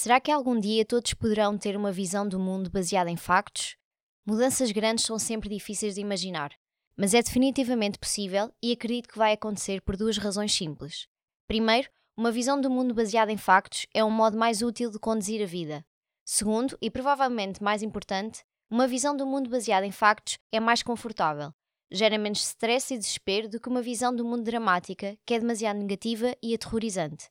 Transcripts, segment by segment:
Será que algum dia todos poderão ter uma visão do mundo baseada em factos? Mudanças grandes são sempre difíceis de imaginar, mas é definitivamente possível e acredito que vai acontecer por duas razões simples. Primeiro, uma visão do mundo baseada em factos é um modo mais útil de conduzir a vida. Segundo, e provavelmente mais importante, uma visão do mundo baseada em factos é mais confortável. Gera menos stress e desespero do que uma visão do mundo dramática, que é demasiado negativa e aterrorizante.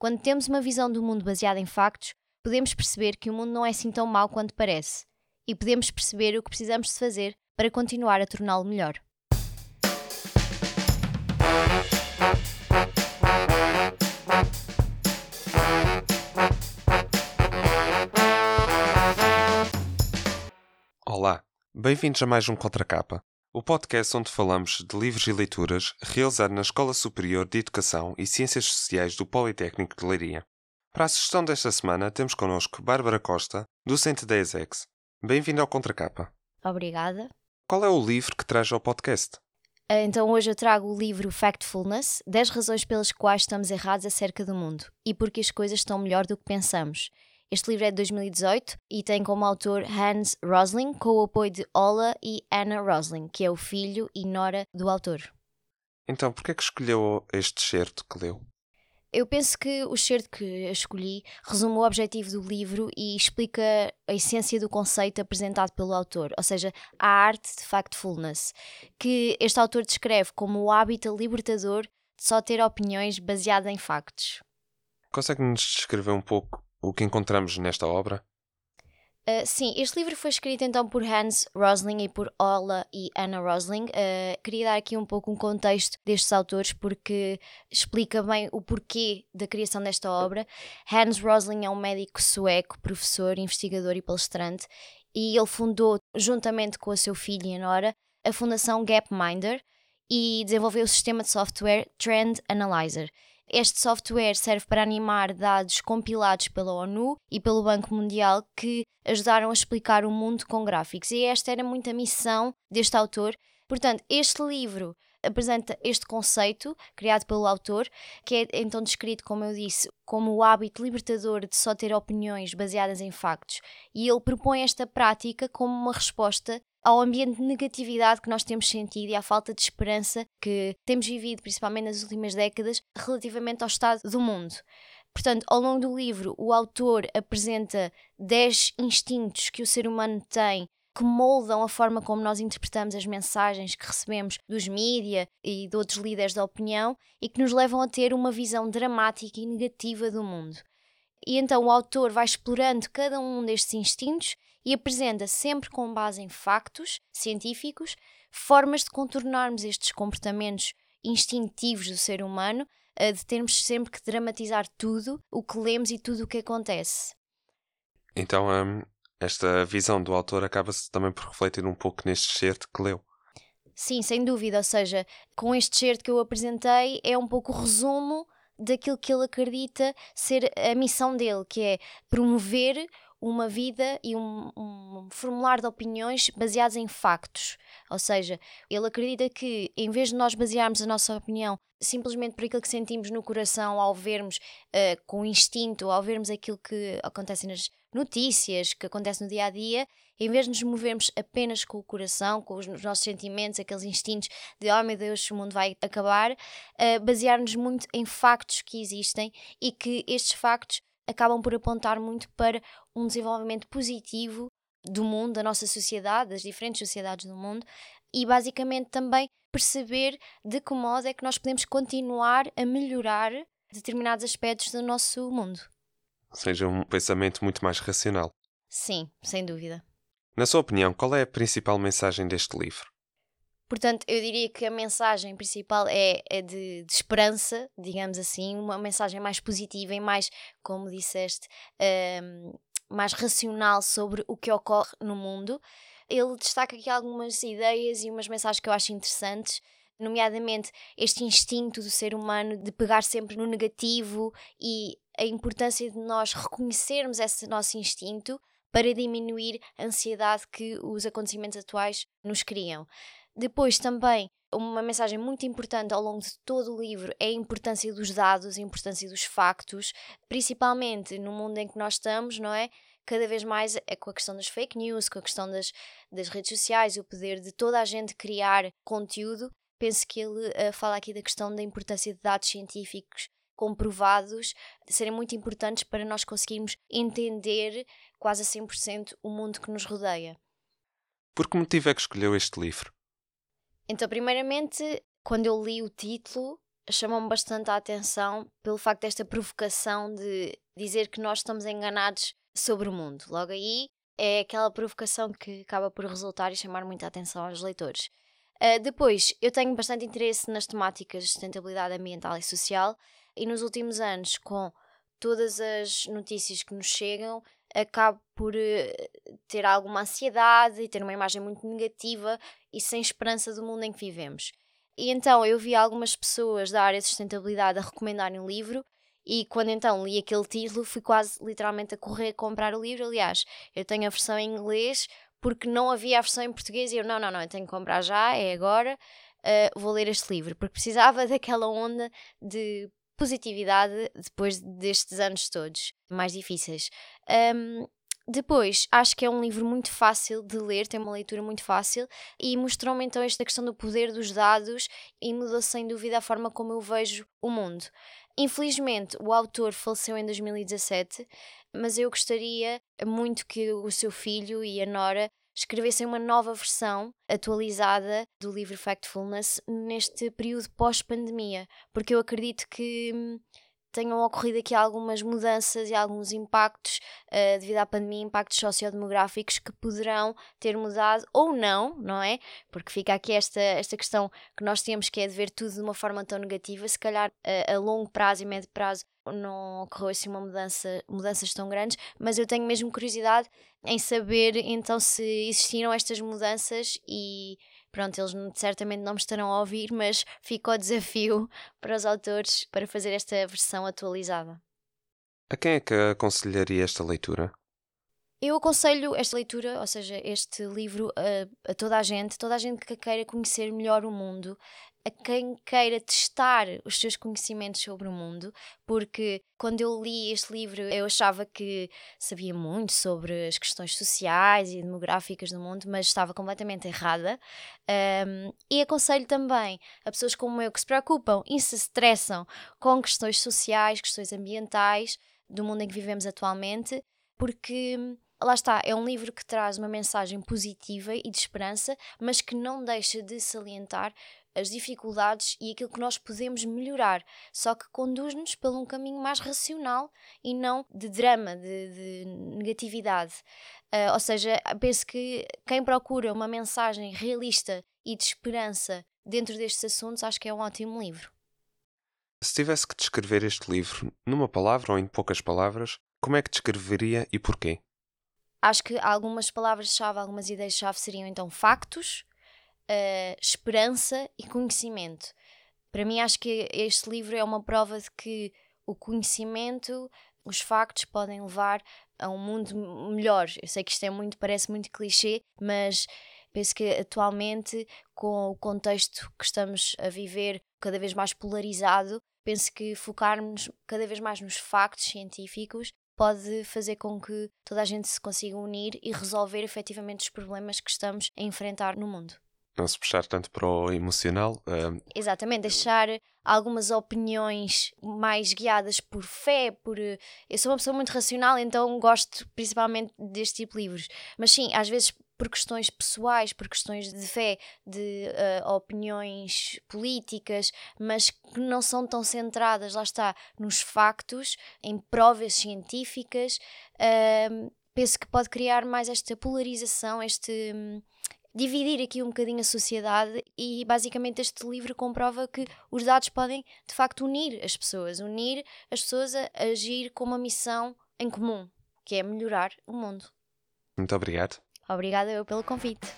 Quando temos uma visão do mundo baseada em factos, podemos perceber que o mundo não é assim tão mau quanto parece, e podemos perceber o que precisamos de fazer para continuar a torná-lo melhor. Olá, bem-vindos a mais um Contracapa, o podcast onde falamos de livros e leituras realizado na Escola Superior de Educação e Ciências Sociais do Politécnico de Leiria. Para a sugestão desta semana temos connosco Bárbara Costa, docente da ESEX. Bem-vindo ao Contracapa. Obrigada. Qual é o livro que traz ao podcast? Ah, Então hoje eu trago o livro Factfulness, 10 razões pelas quais estamos errados acerca do mundo e porque as coisas estão melhor do que pensamos. Este livro é de 2018 e tem como autor Hans Rosling, com o apoio de Ola e Anna Rosling, que é o filho e nora do autor. Então, por que é que escolheu este certo que leu? Eu penso que o certo que escolhi resume o objetivo do livro e explica a essência do conceito apresentado pelo autor, ou seja, a arte de factfulness, que este autor descreve como o hábito libertador de só ter opiniões baseadas em factos. Consegue-nos descrever um pouco o que encontramos nesta obra? Uh, sim, este livro foi escrito então por Hans Rosling e por Ola e Anna Rosling. Uh, queria dar aqui um pouco um contexto destes autores porque explica bem o porquê da criação desta obra. Hans Rosling é um médico sueco, professor, investigador e palestrante e ele fundou, juntamente com o seu filho e a Nora, a fundação Gapminder e desenvolveu o sistema de software Trend Analyzer. Este software serve para animar dados compilados pela ONU e pelo Banco Mundial que ajudaram a explicar o mundo com gráficos. E esta era muito a missão deste autor. Portanto, este livro apresenta este conceito criado pelo autor, que é então descrito, como eu disse, como o hábito libertador de só ter opiniões baseadas em factos. E ele propõe esta prática como uma resposta ao ambiente de negatividade que nós temos sentido e à falta de esperança que temos vivido, principalmente nas últimas décadas, relativamente ao estado do mundo. Portanto, ao longo do livro, o autor apresenta 10 instintos que o ser humano tem que moldam a forma como nós interpretamos as mensagens que recebemos dos mídia e de outros líderes da opinião e que nos levam a ter uma visão dramática e negativa do mundo. E então o autor vai explorando cada um destes instintos e apresenta sempre com base em factos científicos formas de contornarmos estes comportamentos instintivos do ser humano, de termos sempre que dramatizar tudo o que lemos e tudo o que acontece. Então, hum, esta visão do autor acaba-se também por refletir um pouco neste certo que leu. Sim, sem dúvida. Ou seja, com este certo que eu apresentei, é um pouco o resumo daquilo que ele acredita ser a missão dele, que é promover uma vida e um, um formulário de opiniões baseados em factos. Ou seja, ele acredita que em vez de nós basearmos a nossa opinião simplesmente por aquilo que sentimos no coração ao vermos uh, com instinto, ao vermos aquilo que acontece nas notícias, que acontece no dia a dia, em vez de nos movermos apenas com o coração, com os nossos sentimentos, aqueles instintos de oh meu Deus, o mundo vai acabar, uh, basear-nos muito em factos que existem e que estes factos acabam por apontar muito para um desenvolvimento positivo do mundo, da nossa sociedade, das diferentes sociedades do mundo, e basicamente também perceber de que modo é que nós podemos continuar a melhorar determinados aspectos do nosso mundo. Ou seja, um pensamento muito mais racional. Sim, sem dúvida. Na sua opinião, qual é a principal mensagem deste livro? Portanto, eu diria que a mensagem principal é, é de, de, esperança, digamos assim, uma mensagem mais positiva e mais, como disseste, um, mais racional sobre o que ocorre no mundo. Ele destaca aqui algumas ideias e umas mensagens que eu acho interessantes, nomeadamente este instinto do ser humano de pegar sempre no negativo e a importância de nós reconhecermos esse nosso instinto para diminuir a ansiedade que os acontecimentos atuais nos criam. Depois também uma mensagem muito importante ao longo de todo o livro é a importância dos dados, a importância dos factos, principalmente no mundo em que nós estamos, não é? Cada vez mais é com a questão das fake news, com a questão das, das redes sociais o poder de toda a gente criar conteúdo. Penso que ele uh, fala aqui da questão da importância de dados científicos comprovados serem muito importantes para nós conseguirmos entender quase a 100% o mundo que nos rodeia. Por que motivo é que escolheu este livro? Então, primeiramente, quando eu li o título, chamou-me bastante a atenção pelo facto desta provocação de dizer que nós estamos enganados sobre o mundo. Logo aí é aquela provocação que acaba por resultar e chamar muita atenção aos leitores. Uh, depois, eu tenho bastante interesse nas temáticas de sustentabilidade ambiental e social e nos últimos anos, com todas as notícias que nos chegam, acabo por uh, ter alguma ansiedade e ter uma imagem muito negativa e sem esperança do mundo em que vivemos. E então eu vi algumas pessoas da área de sustentabilidade a recomendarem o livro e quando então li aquele título fui quase literalmente a correr a comprar o livro. Aliás, eu tenho a versão em inglês porque não havia a versão em português e eu não, não, não, eu tenho que comprar já, é agora, uh, vou ler este livro, porque precisava daquela onda de positividade depois destes anos todos mais difíceis. Um, depois, acho que é um livro muito fácil de ler, tem uma leitura muito fácil e mostrou-me então esta questão do poder dos dados e mudou sem dúvida a forma como eu vejo o mundo. Infelizmente, o autor faleceu em 2017, mas eu gostaria muito que o seu filho e a Nora escrevessem uma nova versão atualizada do livro Factfulness neste período pós-pandemia, porque eu acredito que hum, tenham ocorrido aqui algumas mudanças e alguns impactos uh, devido à pandemia, impactos sociodemográficos que poderão ter mudado ou não, não é? Porque fica aqui esta, esta questão que nós temos que é de ver tudo de uma forma tão negativa, se calhar uh, a longo prazo e médio prazo não ocorreu assim uma mudança, mudanças tão grandes, mas eu tenho mesmo curiosidade em saber então se existiram estas mudanças e pronto, eles certamente não me estarão a ouvir, mas fica o desafio para os autores para fazer esta versão atualizada. A quem é que aconselharia esta leitura? Eu aconselho esta leitura, ou seja, este livro, a, a, toda a gente, toda a gente que queira conhecer melhor o mundo, a quem queira testar os seus conhecimentos sobre o mundo, porque quando eu li este livro eu achava que sabia muito sobre as questões sociais e demográficas do mundo, mas estava completamente errada. Um, e aconselho também a pessoas como eu que se preocupam e se estressam com questões sociais, questões ambientais do mundo em que vivemos atualmente, porque lá está, é um livro que traz uma mensagem positiva e de esperança, mas que não deixa de salientar as dificuldades e aquilo que nós podemos melhorar, só que conduz-nos por um caminho mais racional e não de drama, de, de negatividade. Uh, ou seja, penso que quem procura uma mensagem realista e de esperança dentro destes assuntos, acho que é um ótimo livro. Se tivesse que descrever este livro numa palavra ou em poucas palavras, como é que descreveria e porquê? Acho que algumas palavras-chave, algumas ideias-chave seriam então factos, uh, esperança e conhecimento. Para mim, acho que este livro é uma prova de que o conhecimento, os factos podem levar a um mundo melhor. Eu sei que isto é muito, parece muito clichê, mas penso que atualmente, com o contexto que estamos a viver, cada vez mais polarizado, penso que focarmos cada vez mais nos factos científicos pode fazer com que toda a gente se consiga unir e resolver efetivamente os problemas que estamos a enfrentar no mundo não se puxar tanto para o emocional. Uh... Exatamente, deixar algumas opiniões mais guiadas por fé, por. Eh, eu sou uma pessoa muito racional, então gosto principalmente deste tipo de livros. Mas sim, às vezes por questões pessoais, por questões de fé, de uh, opiniões políticas, mas que não são tão centradas, lá está, nos factos, em provas científicas. Uh, penso que pode criar mais esta polarização, este. Um, dividir aqui um bocadinho a sociedade e basicamente este livro comprova que os dados podem de facto unir as pessoas, unir as pessoas a agir com uma missão em comum, que é melhorar o mundo. Muito obrigado. Obrigada eu pelo convite.